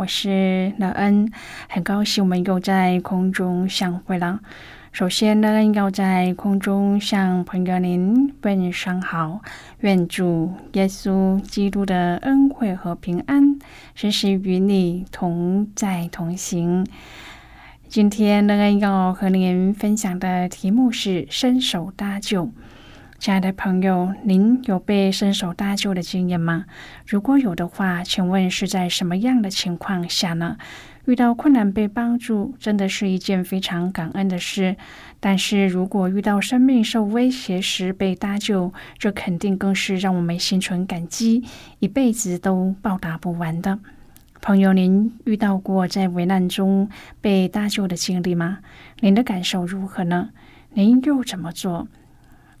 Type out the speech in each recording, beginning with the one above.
我是乐恩，很高兴我们又在空中相会了。首先，乐恩要在空中向朋友您问声好，愿主耶稣基督的恩惠和平安时时与你同在同行。今天，乐恩要和您分享的题目是伸手搭救。亲爱的朋友，您有被伸手搭救的经验吗？如果有的话，请问是在什么样的情况下呢？遇到困难被帮助，真的是一件非常感恩的事。但是如果遇到生命受威胁时被搭救，这肯定更是让我们心存感激，一辈子都报答不完的。朋友，您遇到过在危难中被搭救的经历吗？您的感受如何呢？您又怎么做？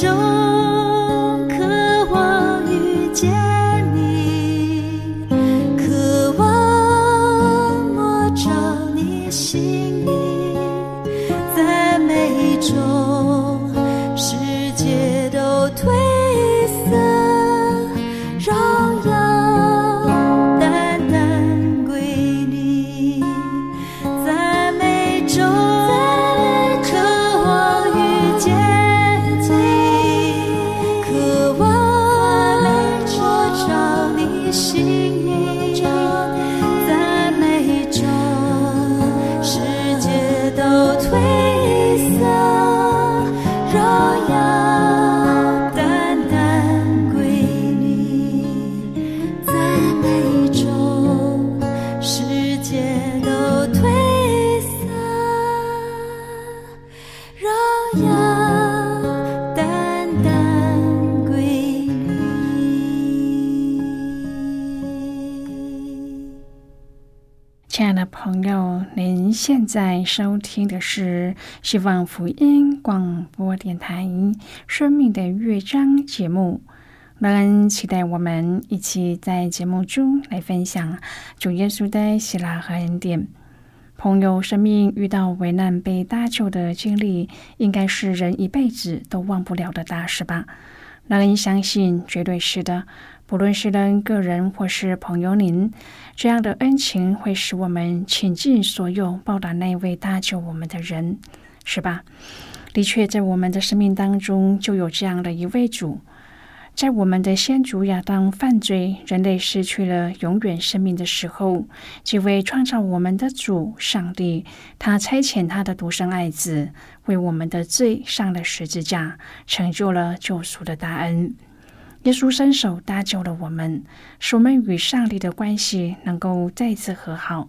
就亲爱的朋友，您现在收听的是希望福音广播电台《生命的乐章》节目。乐恩期待我们一起在节目中来分享主耶稣的喜乐和恩典。朋友，生命遇到危难被搭救的经历，应该是人一辈子都忘不了的大事吧？乐恩相信，绝对是的。不论是人个人或是朋友，您这样的恩情会使我们倾尽所有报答那位搭救我们的人，是吧？的确，在我们的生命当中就有这样的一位主，在我们的先祖亚当犯罪、人类失去了永远生命的时候，这位创造我们的主上帝，他差遣他的独生爱子为我们的罪上了十字架，成就了救赎的大恩。耶稣伸手搭救了我们，使我们与上帝的关系能够再次和好。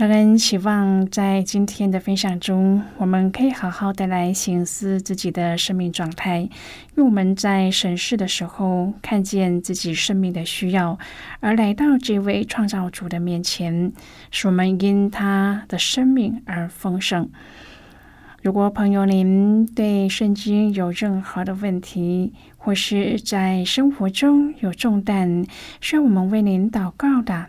让人期望在今天的分享中，我们可以好好的来醒思自己的生命状态，因为我们在审视的时候，看见自己生命的需要，而来到这位创造主的面前，使我们因他的生命而丰盛。如果朋友您对圣经有任何的问题，或是在生活中有重担，需要我们为您祷告的。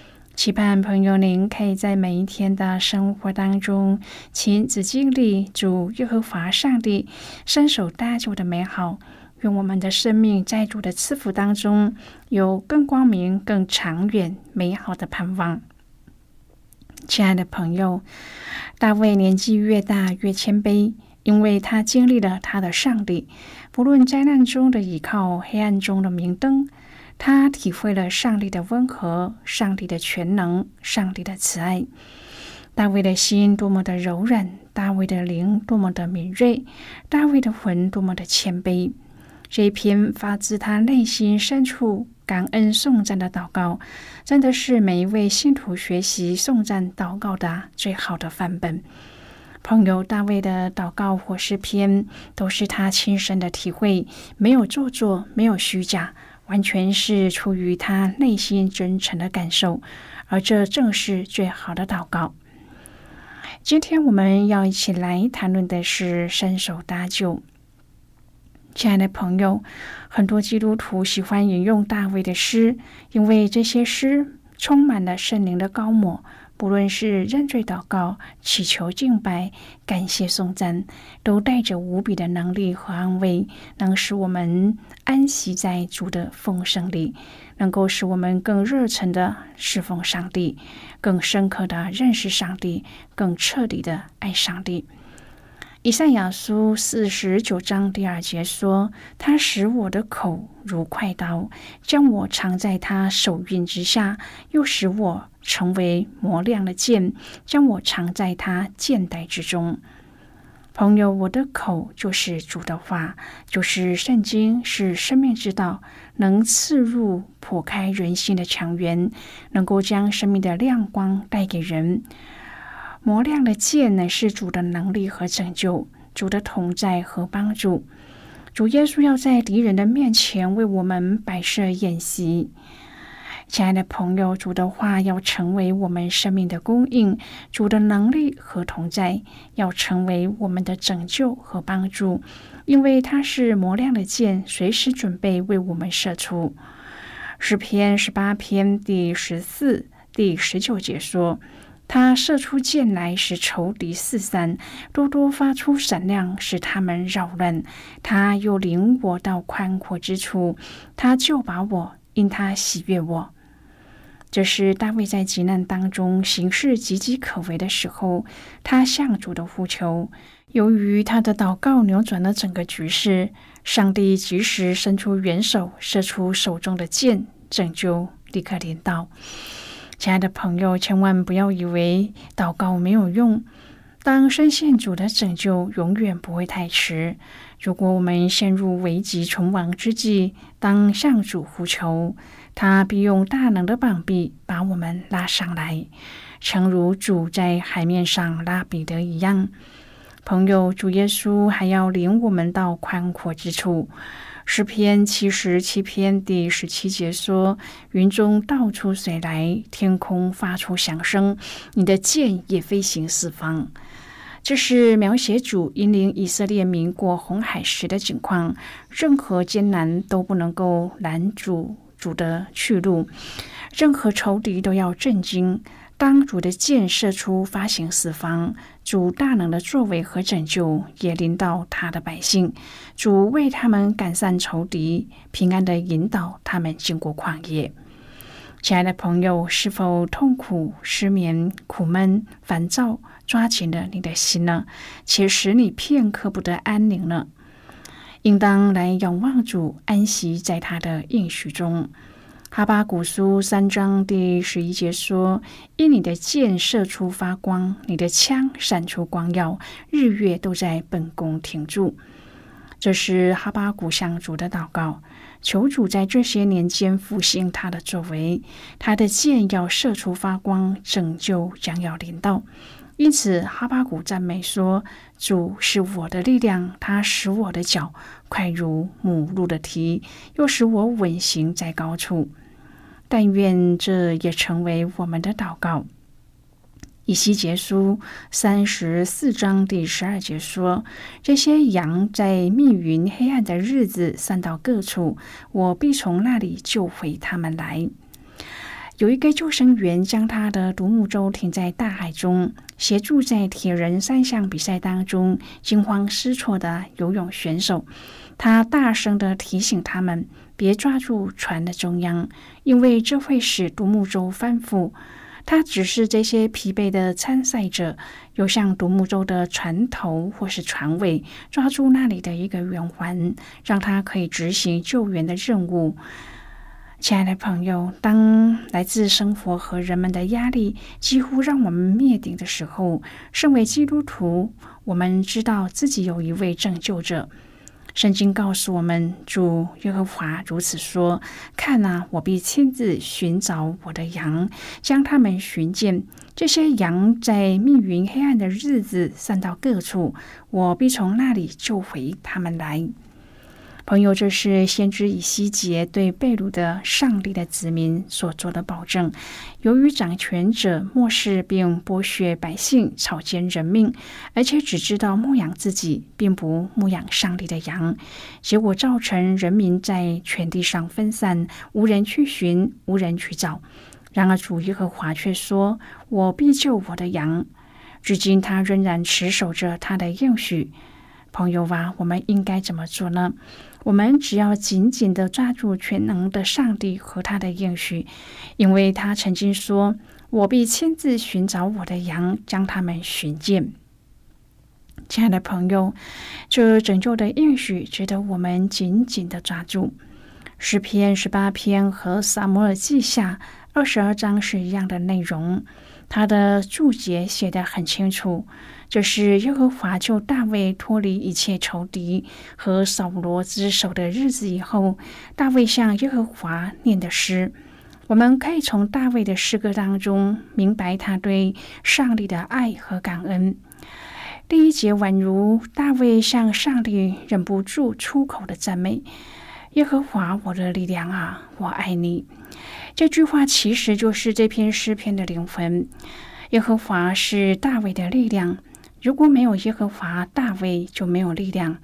期盼朋友，您可以在每一天的生活当中亲自经历主耶和华上帝伸手搭救的美好。愿我们的生命在主的赐福当中有更光明、更长远、美好的盼望。亲爱的朋友，大卫年纪越大越谦卑，因为他经历了他的上帝，不论灾难中的倚靠，黑暗中的明灯。他体会了上帝的温和，上帝的全能，上帝的慈爱。大卫的心多么的柔软，大卫的灵多么的敏锐，大卫的魂多么的谦卑。这一篇发自他内心深处感恩颂赞的祷告，真的是每一位信徒学习颂赞祷告的最好的范本。朋友，大卫的祷告或诗篇都是他亲身的体会，没有做作，没有虚假。完全是出于他内心真诚的感受，而这正是最好的祷告。今天我们要一起来谈论的是伸手搭救。亲爱的朋友，很多基督徒喜欢引用大卫的诗，因为这些诗充满了圣灵的高抹。不论是认罪祷告、祈求敬拜、感谢颂赞，都带着无比的能力和安慰，能使我们安息在主的丰盛里，能够使我们更热忱的侍奉上帝，更深刻的认识上帝，更彻底的爱上帝。以赛亚书四十九章第二节说：“他使我的口如快刀，将我藏在他手韵之下，又使我成为磨亮的剑，将我藏在他剑带之中。”朋友，我的口就是主的话，就是圣经，是生命之道，能刺入、破开人心的强源，能够将生命的亮光带给人。磨亮的剑乃是主的能力和拯救，主的同在和帮助。主耶稣要在敌人的面前为我们摆设宴席。亲爱的朋友，主的话要成为我们生命的供应，主的能力和同在要成为我们的拯救和帮助，因为它是磨亮的剑，随时准备为我们射出。诗篇十八篇第十四、第十九节说：“他射出箭来，使仇敌四散；多多发出闪亮，使他们扰乱。他又领我到宽阔之处，他就把我，因他喜悦我。”这是大卫在急难当中行事岌岌可危的时候，他向主的呼求。由于他的祷告扭转了整个局势，上帝及时伸出援手，射出手中的箭，拯救立刻临到。亲爱的朋友，千万不要以为祷告没有用。当深陷主的拯救，永远不会太迟。如果我们陷入危急存亡之际，当向主呼求。他必用大能的膀臂把我们拉上来，诚如主在海面上拉彼得一样。朋友，主耶稣还要领我们到宽阔之处。诗篇七十七篇第十七节说：“云中倒出水来，天空发出响声，你的剑也飞行四方。”这是描写主引领以色列民过红海时的景况，任何艰难都不能够拦阻。主的去路，任何仇敌都要震惊。当主的箭射出，发行四方，主大能的作为和拯救也临到他的百姓。主为他们赶散仇敌，平安的引导他们经过旷野。亲爱的朋友，是否痛苦、失眠、苦闷、烦躁，抓紧了你的心呢？且使你片刻不得安宁呢？应当来仰望主，安息在他的应许中。哈巴古书三章第十一节说：“因你的箭射出发光，你的枪闪出光耀，日月都在本宫停住。”这是哈巴古向主的祷告，求主在这些年间复兴他的作为。他的箭要射出发光，拯救将要临到。因此，哈巴谷赞美说：“主是我的力量，他使我的脚快如母鹿的蹄，又使我稳行在高处。”但愿这也成为我们的祷告。以西结书三十四章第十二节说：“这些羊在密云黑暗的日子散到各处，我必从那里救回他们来。”有一个救生员将他的独木舟停在大海中，协助在铁人三项比赛当中惊慌失措的游泳选手。他大声的提醒他们别抓住船的中央，因为这会使独木舟翻覆。他指示这些疲惫的参赛者，游向独木舟的船头或是船尾，抓住那里的一个圆环，让他可以执行救援的任务。亲爱的朋友，当来自生活和人们的压力几乎让我们灭顶的时候，身为基督徒，我们知道自己有一位拯救者。圣经告诉我们，主耶和华如此说：“看啊，我必亲自寻找我的羊，将他们寻见。这些羊在密云黑暗的日子散到各处，我必从那里救回他们来。”朋友，这是先知以西结对贝鲁的上帝的子民所做的保证。由于掌权者漠视并剥削百姓，草菅人命，而且只知道牧养自己，并不牧养上帝的羊，结果造成人民在全地上分散，无人去寻，无人去找。然而主耶和华却说：“我必救我的羊。”至今，他仍然持守着他的应许。朋友啊，我们应该怎么做呢？我们只要紧紧的抓住全能的上帝和他的应许，因为他曾经说：“我必亲自寻找我的羊，将他们寻见。”亲爱的朋友，这拯救的应许值得我们紧紧的抓住。诗篇十八篇和撒摩尔记下二十二章是一样的内容，他的注解写得很清楚。这是耶和华救大卫脱离一切仇敌和扫罗之手的日子以后，大卫向耶和华念的诗。我们可以从大卫的诗歌当中明白他对上帝的爱和感恩。第一节宛如大卫向上帝忍不住出口的赞美，耶和华我的力量啊，我爱你。这句话其实就是这篇诗篇的灵魂。耶和华是大卫的力量，如果没有耶和华，大卫就没有力量。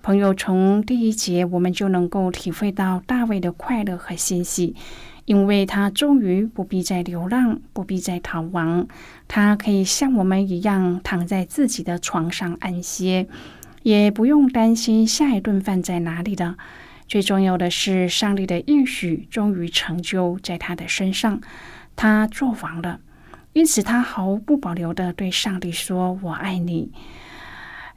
朋友，从第一节我们就能够体会到大卫的快乐和欣喜，因为他终于不必再流浪，不必再逃亡，他可以像我们一样躺在自己的床上安歇，也不用担心下一顿饭在哪里了。最重要的是，上帝的应许终于成就在他的身上，他做王了。因此，他毫不保留的对上帝说：“我爱你。”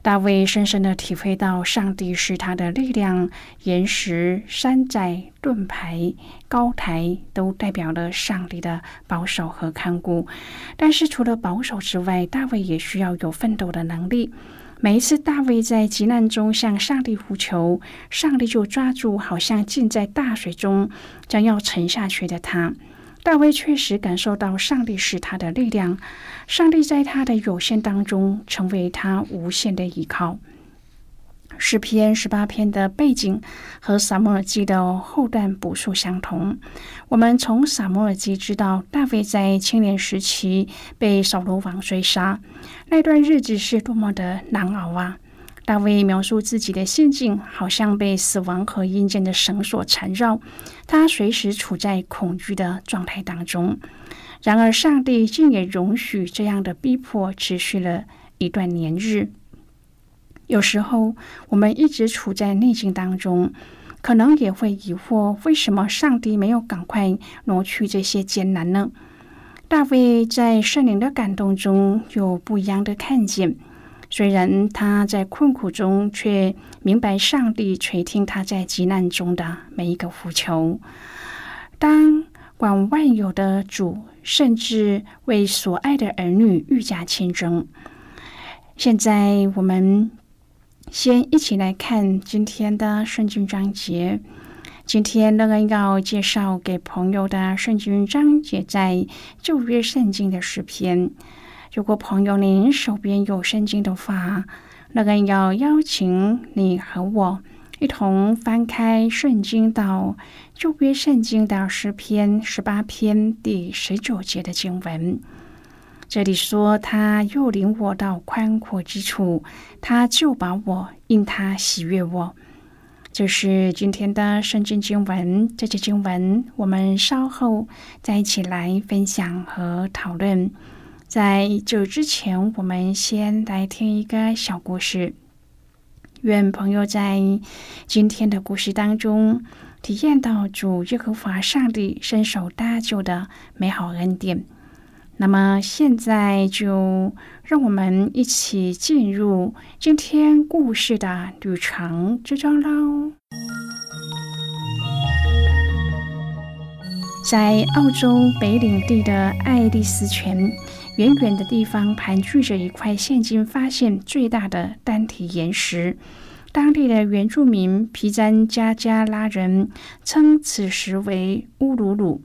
大卫深深的体会到，上帝是他的力量。岩石、山寨、盾牌、高台，都代表了上帝的保守和看顾。但是，除了保守之外，大卫也需要有奋斗的能力。每一次大卫在急难中向上帝呼求，上帝就抓住好像浸在大水中将要沉下去的他。大卫确实感受到上帝是他的力量，上帝在他的有限当中成为他无限的依靠。诗篇十八篇的背景和撒母耳记的后段补述相同。我们从撒母耳记知道，大卫在青年时期被扫罗王追杀，那段日子是多么的难熬啊！大卫描述自己的心境，好像被死亡和阴间的绳索缠绕，他随时处在恐惧的状态当中。然而，上帝竟也容许这样的逼迫持续了一段年日。有时候，我们一直处在逆境当中，可能也会疑惑：为什么上帝没有赶快挪去这些艰难呢？大卫在圣灵的感动中有不一样的看见。虽然他在困苦中，却明白上帝垂听他在急难中的每一个呼求。当管万有的主，甚至为所爱的儿女愈加亲征。现在我们。先一起来看今天的圣经章节。今天乐恩要介绍给朋友的圣经章节在旧约圣经的诗篇。如果朋友您手边有圣经的话，乐恩要邀请你和我一同翻开圣经到旧约圣经的诗篇十八篇第十九节的经文。这里说，他又领我到宽阔之处，他就把我因他喜悦我。这是今天的圣经经文。这节经文我们稍后再一起来分享和讨论。在这之前，我们先来听一个小故事。愿朋友在今天的故事当中体验到主耶和华上帝伸手搭救的美好恩典。那么现在就让我们一起进入今天故事的旅程之中喽。在澳洲北领地的爱丽丝泉，远远的地方盘踞着一块现今发现最大的单体岩石。当地的原住民皮詹加加拉人称此石为乌鲁鲁。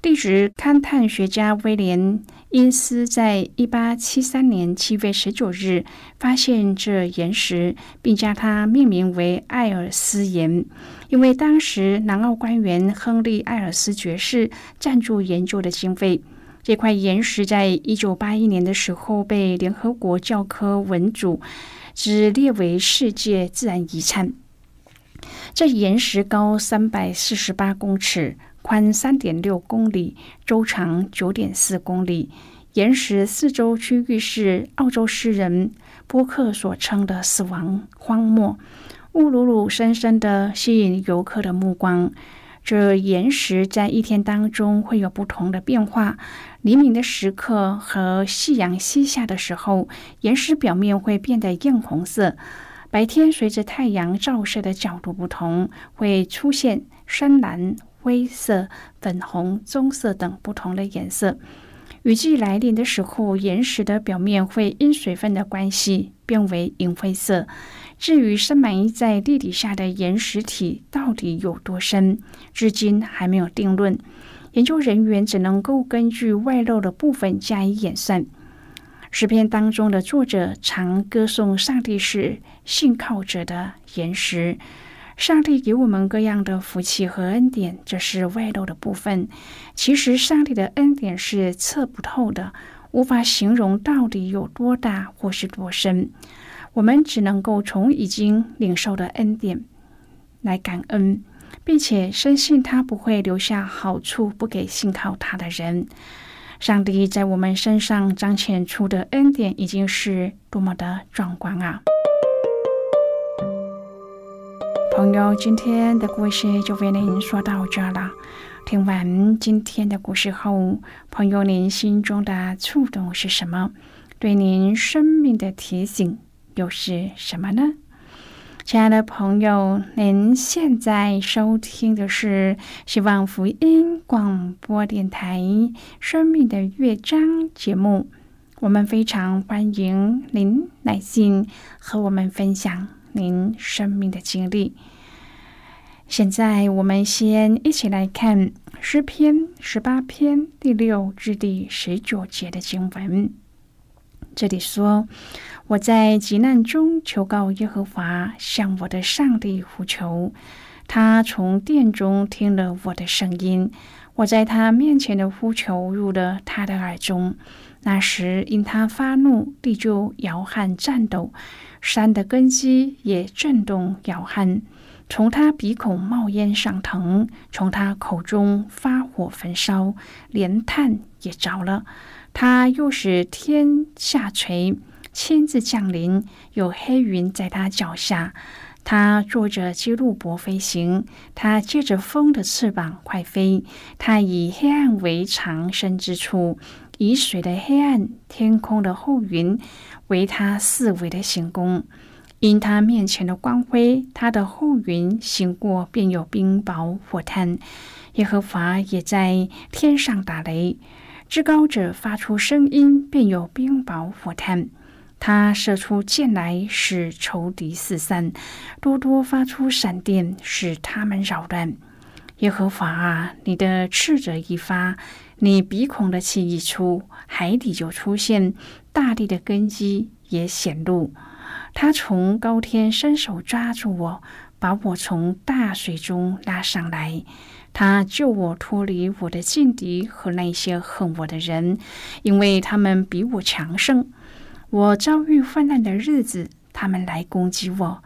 地质勘探学家威廉·因斯在一八七三年七月十九日发现这岩石，并将它命名为艾尔斯岩，因为当时南澳官员亨利·艾尔斯爵士赞助研究的经费。这块岩石在一九八一年的时候被联合国教科文组织列为世界自然遗产。这岩石高三百四十八公尺。宽三点六公里，周长九点四公里。岩石四周区域是澳洲诗人波克所称的“死亡荒漠”。乌鲁鲁深深的吸引游客的目光。这岩石在一天当中会有不同的变化。黎明的时刻和夕阳西下的时候，岩石表面会变得艳红色。白天随着太阳照射的角度不同，会出现深蓝。灰色、粉红、棕色等不同的颜色。雨季来临的时候，岩石的表面会因水分的关系变为银灰色。至于深埋在地底下的岩石体到底有多深，至今还没有定论。研究人员只能够根据外露的部分加以演算。诗篇当中的作者常歌颂上帝是信靠者的岩石。上帝给我们各样的福气和恩典，这是外露的部分。其实，上帝的恩典是测不透的，无法形容到底有多大或是多深。我们只能够从已经领受的恩典来感恩，并且深信他不会留下好处不给信靠他的人。上帝在我们身上彰显出的恩典，已经是多么的壮观啊！朋友，今天的故事就为您说到这了。听完今天的故事后，朋友，您心中的触动是什么？对您生命的提醒又是什么呢？亲爱的朋友，您现在收听的是希望福音广播电台《生命的乐章》节目。我们非常欢迎您来信和我们分享。您生命的经历。现在，我们先一起来看诗篇十八篇第六至第十九节的经文。这里说：“我在急难中求告耶和华，向我的上帝呼求。他从殿中听了我的声音，我在他面前的呼求入了他的耳中。那时，因他发怒，地就摇撼颤抖。”山的根基也震动摇撼，从他鼻孔冒烟上腾，从他口中发火焚烧，连炭也着了。他又使天下垂，亲自降临，有黑云在他脚下。他坐着基路伯飞行，他借着风的翅膀快飞。他以黑暗为藏身之处，以水的黑暗、天空的厚云。为他四围的行宫，因他面前的光辉，他的后云行过，便有冰雹火炭。耶和华也在天上打雷，至高者发出声音，便有冰雹火炭。他射出箭来，使仇敌四散；多多发出闪电，使他们扰乱。耶和华啊，你的斥责一发，你鼻孔的气一出，海底就出现。大地的根基也显露，他从高天伸手抓住我，把我从大水中拉上来。他救我脱离我的劲敌和那些恨我的人，因为他们比我强盛。我遭遇患难的日子，他们来攻击我，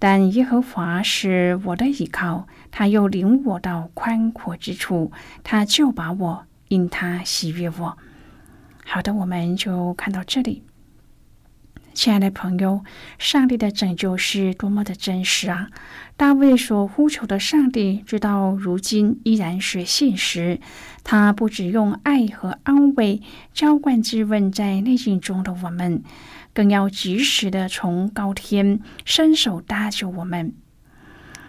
但耶和华是我的依靠，他又领我到宽阔之处，他就把我因他喜悦我。好的，我们就看到这里。亲爱的朋友，上帝的拯救是多么的真实啊！大卫所呼求的上帝，直到如今依然是现实。他不只用爱和安慰浇灌质问在内心中的我们，更要及时的从高天伸手搭救我们。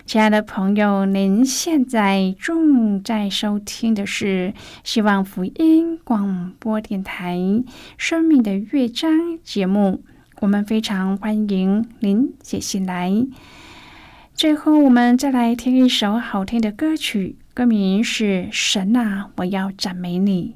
亲爱的朋友，您现在正在收听的是希望福音广播电台《生命的乐章》节目。我们非常欢迎您写信来。最后，我们再来听一首好听的歌曲，歌名是《神啊，我要赞美你》。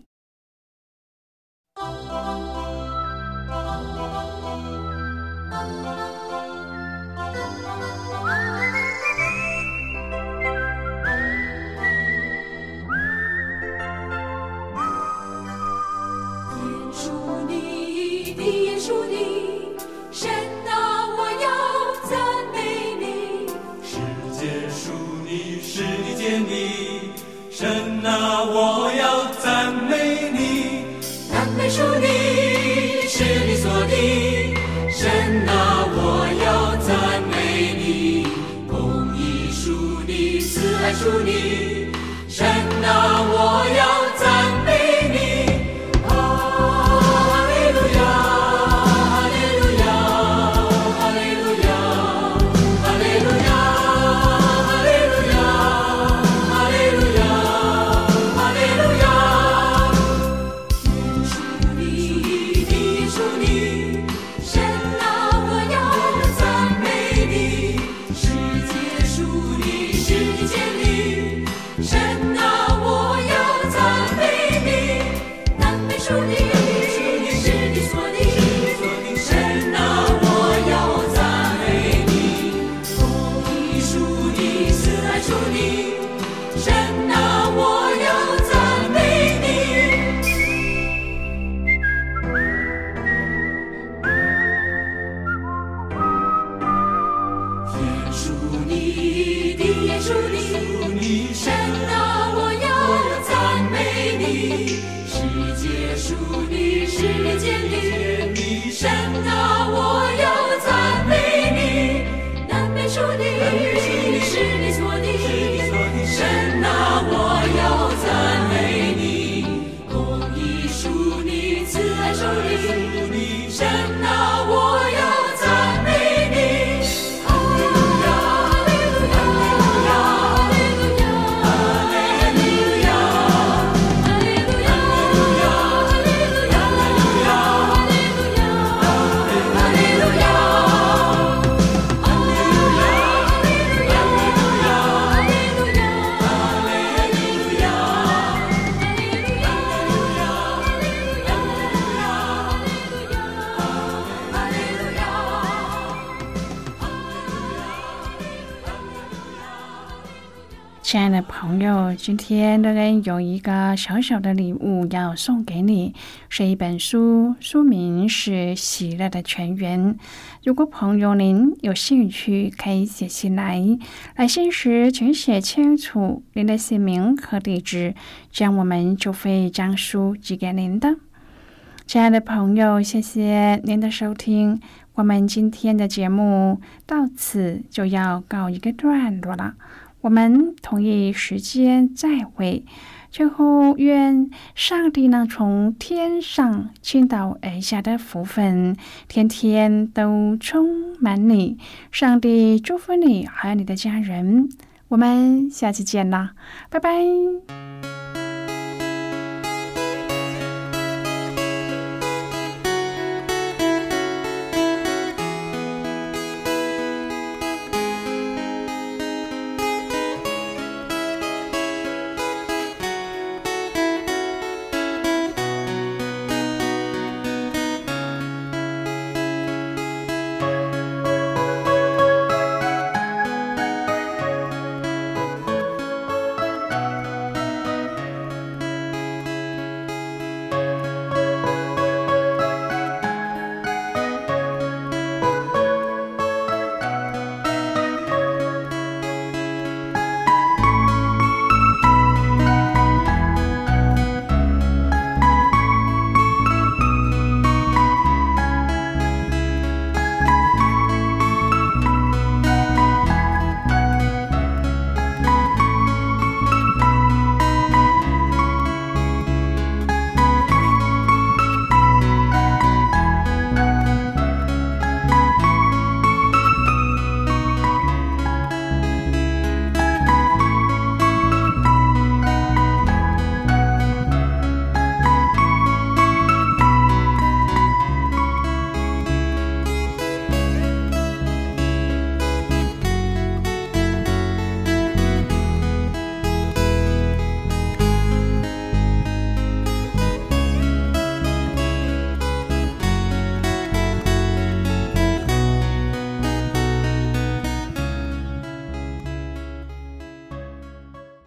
属你的耶属，你神啊，我要赞美你；世界属你世界里，你神啊。亲爱的朋友，今天乐恩有一个小小的礼物要送给你，是一本书，书名是《喜乐的泉源》。如果朋友您有兴趣，可以写信来，来信时请写清楚您的姓名和地址，这样我们就会将书寄给您的。亲爱的朋友，谢谢您的收听，我们今天的节目到此就要告一个段落了。我们同一时间再会。最后，愿上帝能从天上倾倒而下的福分，天天都充满你。上帝祝福你，和你的家人。我们下期见啦，拜拜。